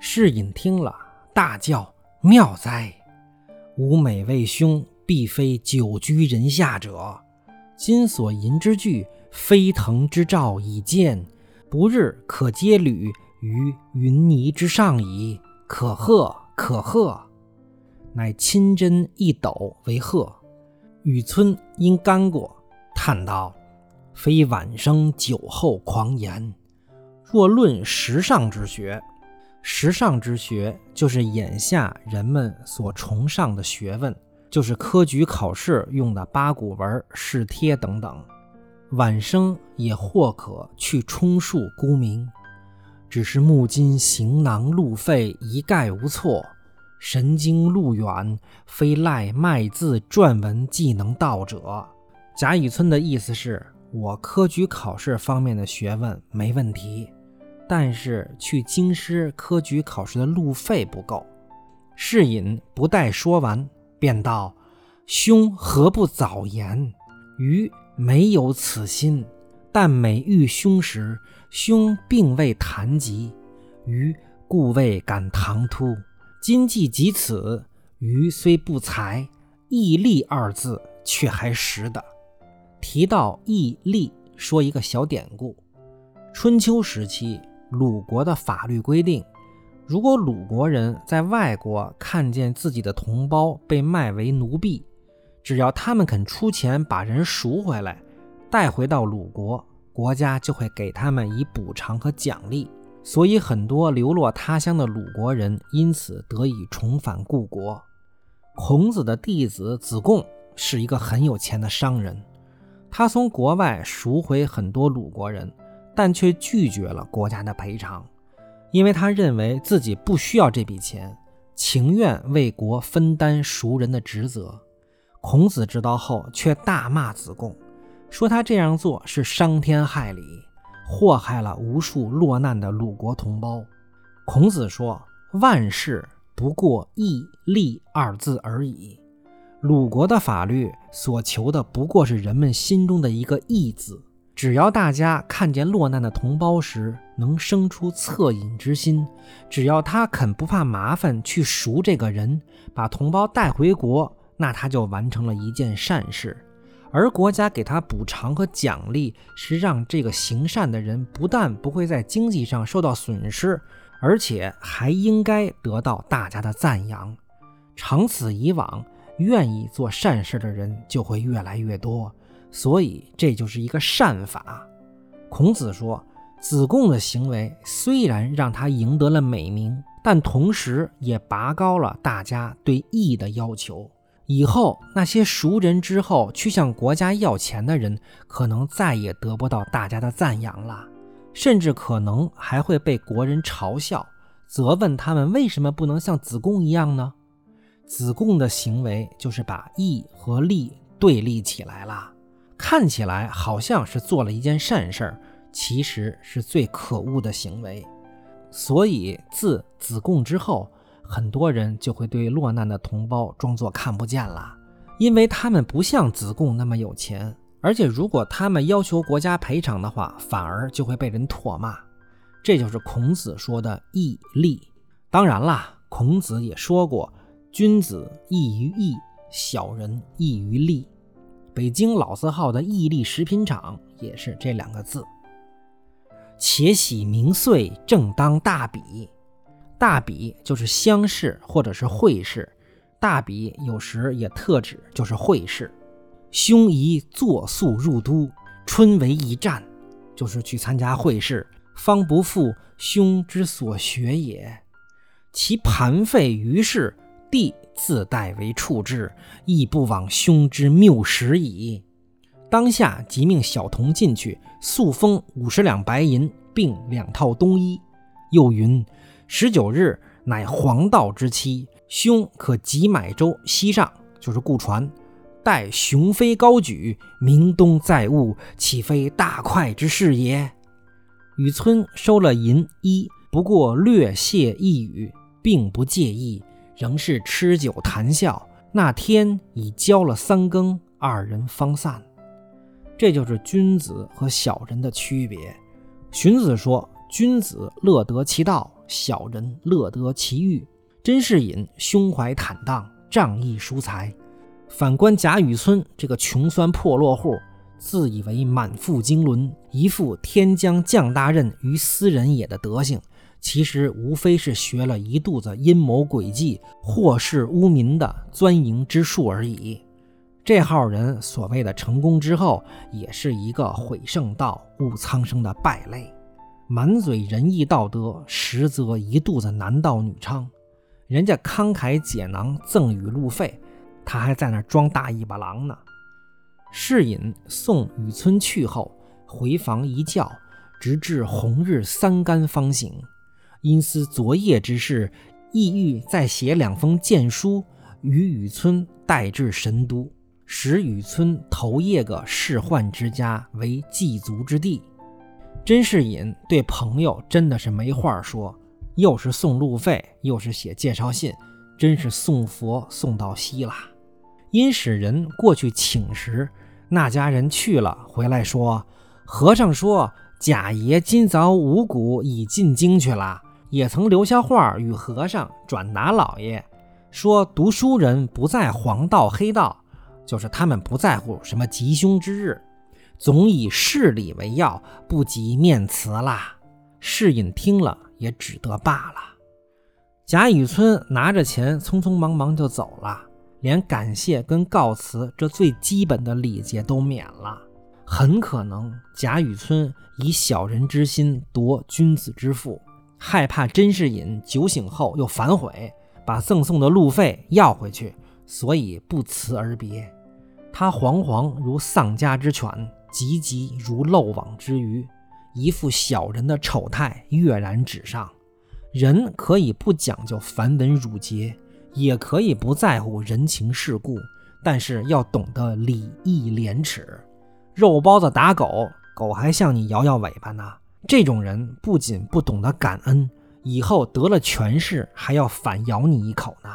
士隐听了，大叫：“妙哉！吾每谓兄，必非久居人下者。今所吟之句，飞腾之兆已见，不日可接履于云霓之上矣。可贺，可贺！”乃亲斟一斗为贺。雨村因干过，叹道：“非晚生酒后狂言。若论时尚之学。”时尚之学就是眼下人们所崇尚的学问，就是科举考试用的八股文、试帖等等。晚生也或可去充数沽名，只是目今行囊路费一概无错，神经路远，非赖卖字撰文技能到者。贾雨村的意思是我科举考试方面的学问没问题。但是去京师科举考试的路费不够。士隐不待说完，便道：“兄何不早言？余没有此心，但每遇兄时，兄并未谈及，余故未敢唐突。今既及此，余虽不才，义利二字却还识得。”提到义利，说一个小典故：春秋时期。鲁国的法律规定，如果鲁国人在外国看见自己的同胞被卖为奴婢，只要他们肯出钱把人赎回来，带回到鲁国，国家就会给他们以补偿和奖励。所以，很多流落他乡的鲁国人因此得以重返故国。孔子的弟子子贡是一个很有钱的商人，他从国外赎回很多鲁国人。但却拒绝了国家的赔偿，因为他认为自己不需要这笔钱，情愿为国分担赎人的职责。孔子知道后，却大骂子贡，说他这样做是伤天害理，祸害了无数落难的鲁国同胞。孔子说：“万事不过义利二字而已。鲁国的法律所求的不过是人们心中的一个义字。”只要大家看见落难的同胞时能生出恻隐之心，只要他肯不怕麻烦去赎这个人，把同胞带回国，那他就完成了一件善事。而国家给他补偿和奖励，是让这个行善的人不但不会在经济上受到损失，而且还应该得到大家的赞扬。长此以往，愿意做善事的人就会越来越多。所以这就是一个善法。孔子说，子贡的行为虽然让他赢得了美名，但同时也拔高了大家对义的要求。以后那些赎人之后去向国家要钱的人，可能再也得不到大家的赞扬了，甚至可能还会被国人嘲笑，责问他们为什么不能像子贡一样呢？子贡的行为就是把义和利对立起来了。看起来好像是做了一件善事儿，其实是最可恶的行为。所以自子贡之后，很多人就会对落难的同胞装作看不见了，因为他们不像子贡那么有钱，而且如果他们要求国家赔偿的话，反而就会被人唾骂。这就是孔子说的义利。当然啦，孔子也说过，君子义于义，小人义于利。北京老字号的义利食品厂也是这两个字。且喜名岁，正当大比。大比就是乡试或者是会试，大比有时也特指就是会试。兄宜作速入都，春为一战，就是去参加会试，方不负兄之所学也。其盘费于是，弟。自代为处置，亦不枉兄之谬识矣。当下即命小童进去，速封五十两白银，并两套冬衣。又云：十九日乃黄道之期，兄可即买舟西上，就是雇船，待雄飞高举，明东载物，岂非大快之事也？雨村收了银衣，不过略谢一语，并不介意。仍是吃酒谈笑。那天已交了三更，二人方散。这就是君子和小人的区别。荀子说：“君子乐得其道，小人乐得其欲。”甄士隐胸怀坦荡，仗义疏财。反观贾雨村这个穷酸破落户，自以为满腹经纶，一副天将降大任于斯人也的德行，其实无非是学了一肚子阴谋诡计、祸世污民的钻营之术而已。这号人所谓的成功之后，也是一个毁圣道、误苍生的败类，满嘴仁义道德，实则一肚子男盗女娼。人家慷慨解囊赠与路费，他还在那装大尾巴狼呢。侍隐送雨村去后，回房一觉，直至红日三竿方醒。因思昨夜之事，意欲再写两封荐书与雨村带至神都。使雨村投谒个仕宦之家为祭足之地。甄士隐对朋友真的是没话说，又是送路费，又是写介绍信，真是送佛送到西啦。因使人过去请时，那家人去了，回来说：“和尚说贾爷今早五鼓已进京去了，也曾留下话与和尚转达老爷，说读书人不在黄道黑道。”就是他们不在乎什么吉凶之日，总以事理为要，不及面辞啦。世隐听了也只得罢了。贾雨村拿着钱，匆匆忙忙就走了，连感谢跟告辞这最基本的礼节都免了。很可能贾雨村以小人之心夺君子之腹，害怕甄士隐酒醒后又反悔，把赠送的路费要回去，所以不辞而别。他惶惶如丧家之犬，急急如漏网之鱼，一副小人的丑态跃然纸上。人可以不讲究繁文缛节，也可以不在乎人情世故，但是要懂得礼义廉耻。肉包子打狗，狗还向你摇摇尾巴呢。这种人不仅不懂得感恩，以后得了权势还要反咬你一口呢。